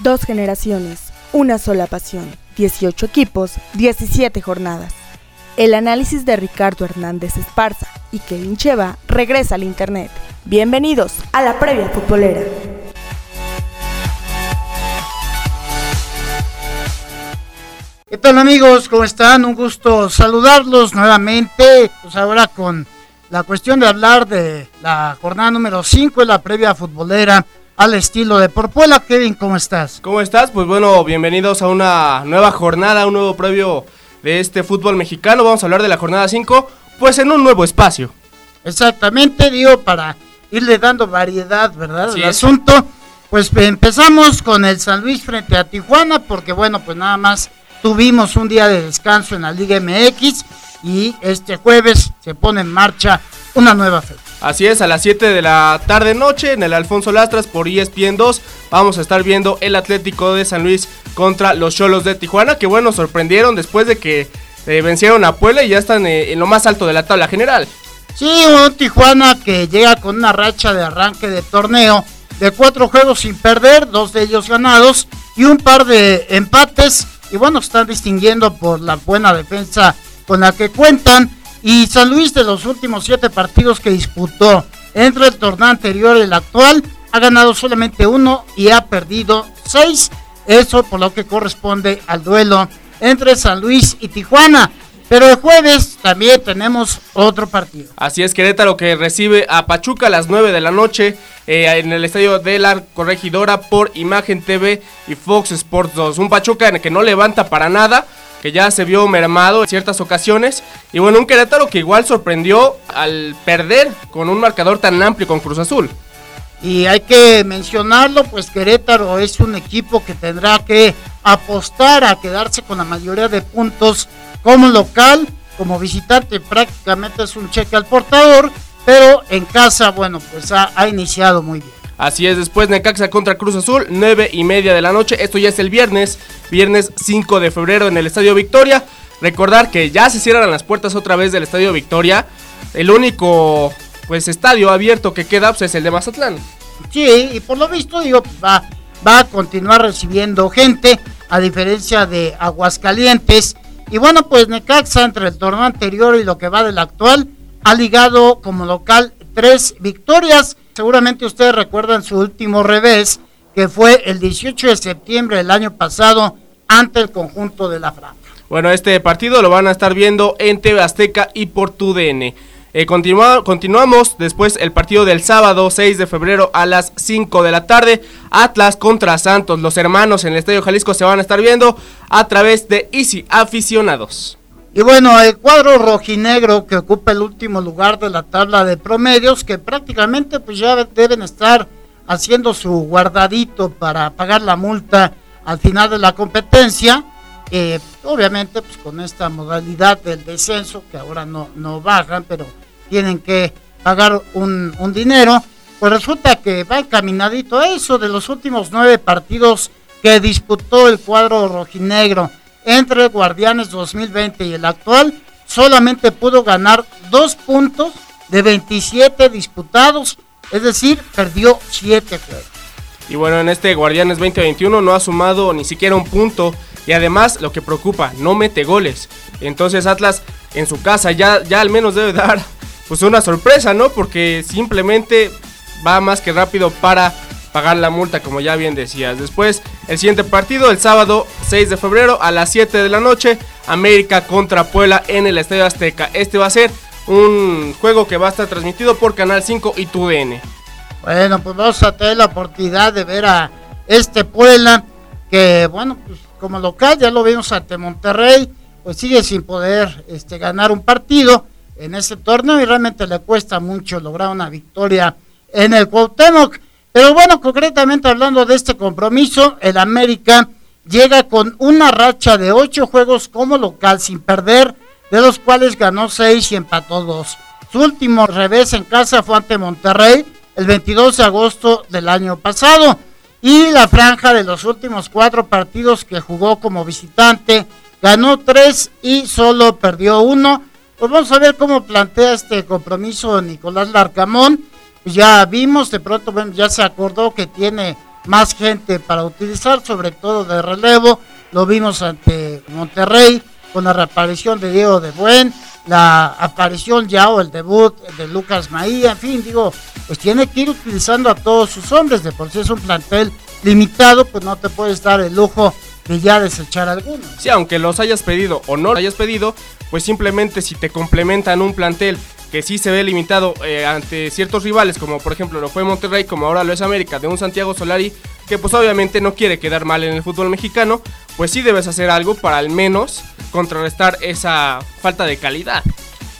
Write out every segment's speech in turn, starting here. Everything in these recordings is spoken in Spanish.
Dos generaciones, una sola pasión, 18 equipos, 17 jornadas. El análisis de Ricardo Hernández Esparza y Kevin Cheva regresa al Internet. Bienvenidos a la previa futbolera. ¿Qué tal amigos? ¿Cómo están? Un gusto saludarlos nuevamente. Pues ahora con la cuestión de hablar de la jornada número 5 de la previa futbolera al estilo de Porpuela. Kevin, ¿cómo estás? ¿Cómo estás? Pues bueno, bienvenidos a una nueva jornada, un nuevo previo de este fútbol mexicano. Vamos a hablar de la jornada 5, pues en un nuevo espacio. Exactamente, digo, para irle dando variedad, ¿verdad? Es. asunto. Pues empezamos con el San Luis frente a Tijuana, porque bueno, pues nada más tuvimos un día de descanso en la Liga MX y este jueves se pone en marcha una nueva fecha. Así es, a las 7 de la tarde noche en el Alfonso Lastras por ESPN 2 vamos a estar viendo el Atlético de San Luis contra los Cholos de Tijuana, que bueno, sorprendieron después de que eh, vencieron a Puebla y ya están eh, en lo más alto de la tabla general. Sí, un Tijuana que llega con una racha de arranque de torneo de cuatro juegos sin perder, dos de ellos ganados y un par de empates. Y bueno, están distinguiendo por la buena defensa con la que cuentan. Y San Luis de los últimos siete partidos que disputó entre el torneo anterior y el actual, ha ganado solamente uno y ha perdido seis. Eso por lo que corresponde al duelo entre San Luis y Tijuana. Pero el jueves también tenemos otro partido. Así es, Querétaro que recibe a Pachuca a las 9 de la noche eh, en el estadio de la Corregidora por Imagen TV y Fox Sports 2. Un Pachuca en el que no levanta para nada, que ya se vio mermado en ciertas ocasiones. Y bueno, un Querétaro que igual sorprendió al perder con un marcador tan amplio con Cruz Azul. Y hay que mencionarlo, pues Querétaro es un equipo que tendrá que apostar a quedarse con la mayoría de puntos como local, como visitante prácticamente es un cheque al portador, pero en casa, bueno, pues ha, ha iniciado muy bien. Así es, después Necaxa contra Cruz Azul, 9 y media de la noche. Esto ya es el viernes, viernes 5 de febrero en el Estadio Victoria. Recordar que ya se cierran las puertas otra vez del Estadio Victoria. El único pues estadio abierto que queda pues, es el de Mazatlán. Sí, y por lo visto, digo, va, va a continuar recibiendo gente, a diferencia de Aguascalientes. Y bueno, pues Necaxa, entre el torneo anterior y lo que va del actual, ha ligado como local tres victorias. Seguramente ustedes recuerdan su último revés, que fue el 18 de septiembre del año pasado ante el conjunto de la Franja. Bueno, este partido lo van a estar viendo en TV Azteca y por TUDN. Eh, continua- continuamos después el partido del sábado 6 de febrero a las 5 de la tarde. Atlas contra Santos. Los hermanos en el Estadio Jalisco se van a estar viendo a través de Easy Aficionados. Y bueno, el cuadro rojinegro que ocupa el último lugar de la tabla de promedios, que prácticamente pues ya deben estar haciendo su guardadito para pagar la multa al final de la competencia. Eh, obviamente pues con esta modalidad del descenso, que ahora no, no bajan, pero tienen que pagar un, un dinero, pues resulta que va encaminadito a eso de los últimos nueve partidos que disputó el cuadro rojinegro entre Guardianes 2020 y el actual, solamente pudo ganar dos puntos de 27 disputados, es decir, perdió siete juegos. Y bueno, en este Guardianes 2021 no ha sumado ni siquiera un punto. Y además, lo que preocupa, no mete goles. Entonces Atlas en su casa ya, ya al menos debe dar pues una sorpresa, ¿no? Porque simplemente va más que rápido para pagar la multa, como ya bien decías. Después, el siguiente partido, el sábado 6 de febrero a las 7 de la noche, América contra Puebla en el Estadio Azteca. Este va a ser un juego que va a estar transmitido por Canal 5 y TUDN. Bueno, pues vamos a tener la oportunidad de ver a este Puebla, que bueno, pues como local ya lo vimos ante Monterrey, pues sigue sin poder este, ganar un partido en este torneo y realmente le cuesta mucho lograr una victoria en el Cuauhtémoc. Pero bueno, concretamente hablando de este compromiso, el América llega con una racha de ocho juegos como local sin perder, de los cuales ganó seis y empató dos. Su último revés en casa fue ante Monterrey el 22 de agosto del año pasado. Y la franja de los últimos cuatro partidos que jugó como visitante ganó tres y solo perdió uno. Pues vamos a ver cómo plantea este compromiso Nicolás Larcamón. Pues ya vimos, de pronto bueno, ya se acordó que tiene más gente para utilizar, sobre todo de relevo. Lo vimos ante Monterrey con la reaparición de Diego de Buen, la aparición ya o el debut de Lucas Maía, en fin, digo, pues tiene que ir utilizando a todos sus hombres, de por si es un plantel limitado, pues no te puedes dar el lujo de ya desechar algunos. Sí, aunque los hayas pedido o no los hayas pedido, pues simplemente si te complementan un plantel que sí se ve limitado eh, ante ciertos rivales, como por ejemplo lo fue Monterrey, como ahora lo es América, de un Santiago Solari, que pues obviamente no quiere quedar mal en el fútbol mexicano, pues sí debes hacer algo para al menos contrarrestar esa falta de calidad.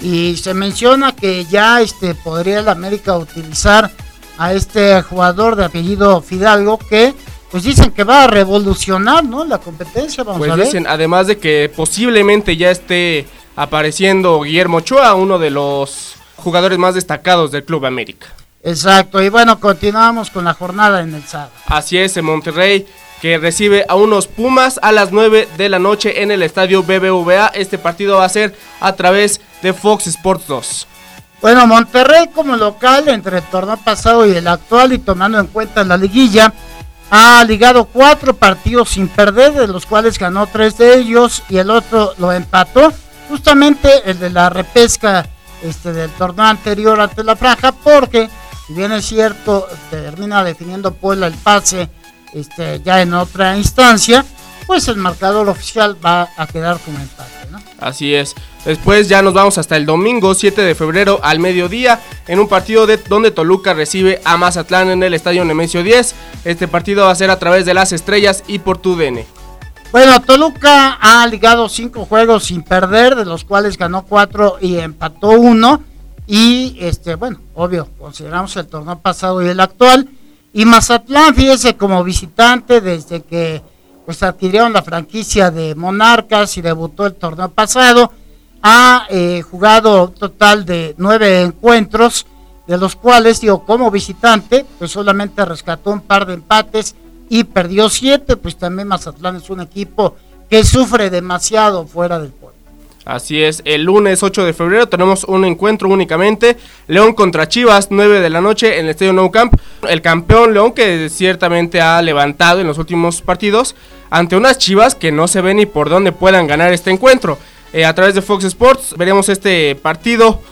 Y se menciona que ya este, podría el América utilizar a este jugador de apellido Fidalgo que pues dicen que va a revolucionar ¿no? la competencia. Vamos pues a ver. dicen, además de que posiblemente ya esté apareciendo Guillermo Ochoa, uno de los jugadores más destacados del Club América. Exacto, y bueno, continuamos con la jornada en el sábado. Así es, en Monterrey, que recibe a unos Pumas a las 9 de la noche en el estadio BBVA. Este partido va a ser a través de Fox Sports 2. Bueno, Monterrey como local entre el torneo pasado y el actual y tomando en cuenta la liguilla, ha ligado cuatro partidos sin perder, de los cuales ganó tres de ellos y el otro lo empató. Justamente el de la repesca este, del torneo anterior ante la franja, porque si bien es cierto, termina definiendo Puebla el pase este, ya en otra instancia, pues el marcador oficial va a quedar como empate. Así es. Después ya nos vamos hasta el domingo 7 de febrero al mediodía en un partido de donde Toluca recibe a Mazatlán en el Estadio Nemesio 10. Este partido va a ser a través de las estrellas y por TUDN. Bueno, Toluca ha ligado cinco juegos sin perder, de los cuales ganó cuatro y empató uno. Y este, bueno, obvio, consideramos el torneo pasado y el actual. Y Mazatlán, fíjese, como visitante desde que pues adquirieron la franquicia de Monarcas y debutó el torneo pasado, ha eh, jugado un total de nueve encuentros, de los cuales, digo, como visitante, pues solamente rescató un par de empates y perdió siete, pues también Mazatlán es un equipo que sufre demasiado fuera del pueblo. Así es, el lunes 8 de febrero tenemos un encuentro únicamente, León contra Chivas, 9 de la noche en el Estadio Nou Camp. El campeón León que ciertamente ha levantado en los últimos partidos ante unas Chivas que no se ve ni por dónde puedan ganar este encuentro. Eh, a través de Fox Sports veremos este partido,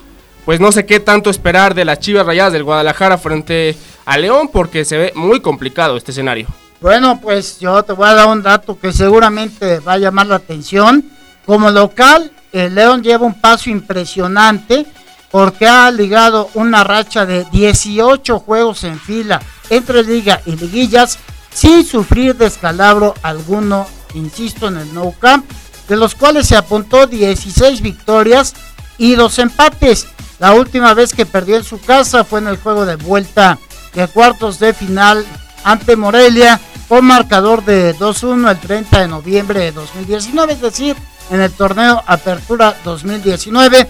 pues no sé qué tanto esperar de las Chivas Rayadas del Guadalajara frente a León porque se ve muy complicado este escenario. Bueno, pues yo te voy a dar un dato que seguramente va a llamar la atención. Como local, el León lleva un paso impresionante porque ha ligado una racha de 18 juegos en fila entre liga y liguillas sin sufrir descalabro alguno, insisto, en el No Camp, de los cuales se apuntó 16 victorias y dos empates. La última vez que perdió en su casa fue en el juego de vuelta de cuartos de final ante Morelia con marcador de 2-1 el 30 de noviembre de 2019, es decir, en el torneo Apertura 2019.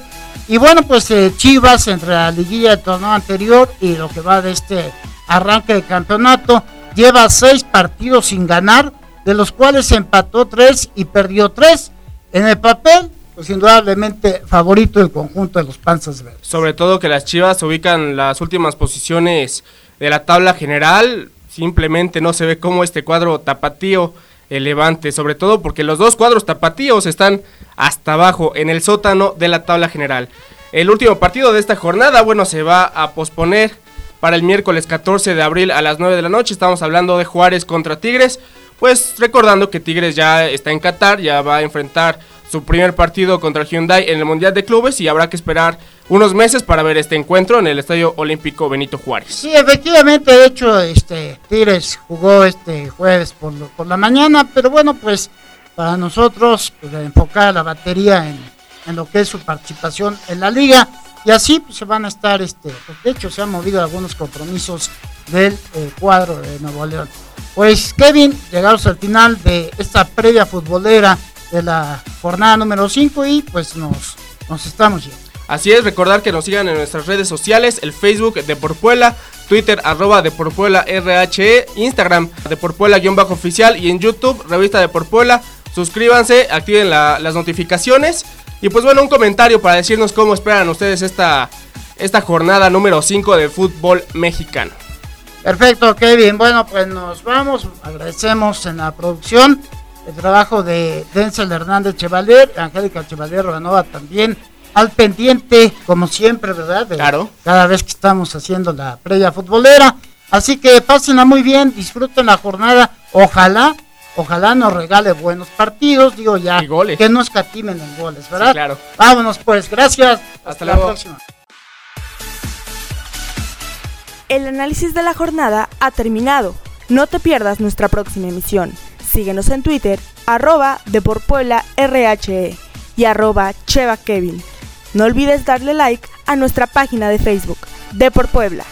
Y bueno, pues eh, Chivas entre la liguilla del torneo anterior y lo que va de este arranque de campeonato, lleva seis partidos sin ganar, de los cuales empató tres y perdió tres. En el papel, pues indudablemente favorito del conjunto de los Panzas Verdes. Sobre todo que las Chivas ubican las últimas posiciones de la tabla general, simplemente no se ve cómo este cuadro tapatío el Levante, sobre todo porque los dos cuadros tapatíos están hasta abajo en el sótano de la tabla general. El último partido de esta jornada, bueno, se va a posponer para el miércoles 14 de abril a las 9 de la noche. Estamos hablando de Juárez contra Tigres. Pues recordando que Tigres ya está en Qatar, ya va a enfrentar su primer partido contra Hyundai en el Mundial de Clubes y habrá que esperar unos meses para ver este encuentro en el Estadio Olímpico Benito Juárez. Sí, efectivamente, de hecho, este Tigres jugó este jueves por, por la mañana, pero bueno, pues para nosotros pues, enfocar la batería en, en, lo que es su participación en la liga y así pues, se van a estar, este, pues, de hecho se han movido algunos compromisos del eh, cuadro de Nuevo León. Pues Kevin, llegamos al final de esta previa futbolera de la jornada número 5 y pues nos, nos estamos yendo. Así es, recordar que nos sigan en nuestras redes sociales, el Facebook de Porpuela, Twitter arroba de Porpuela RHE, Instagram de Porpuela-oficial y en YouTube, revista de Porpuela. Suscríbanse, activen la, las notificaciones y pues bueno, un comentario para decirnos cómo esperan ustedes esta, esta jornada número 5 de fútbol mexicano. Perfecto, Kevin. Bueno, pues nos vamos. Agradecemos en la producción el trabajo de Denzel Hernández Chevalier, Angélica Chevalier Ranova también al pendiente, como siempre, ¿verdad? claro. Cada vez que estamos haciendo la previa futbolera. Así que pásenla muy bien, disfruten la jornada. Ojalá, ojalá nos regale buenos partidos, digo ya, que no escatimen en goles, ¿verdad? claro. Vámonos pues, gracias. Hasta, la próxima. El análisis de la jornada ha terminado. No te pierdas nuestra próxima emisión. Síguenos en Twitter, arroba RHE y arroba Cheva Kevin. No olvides darle like a nuestra página de Facebook, De Puebla.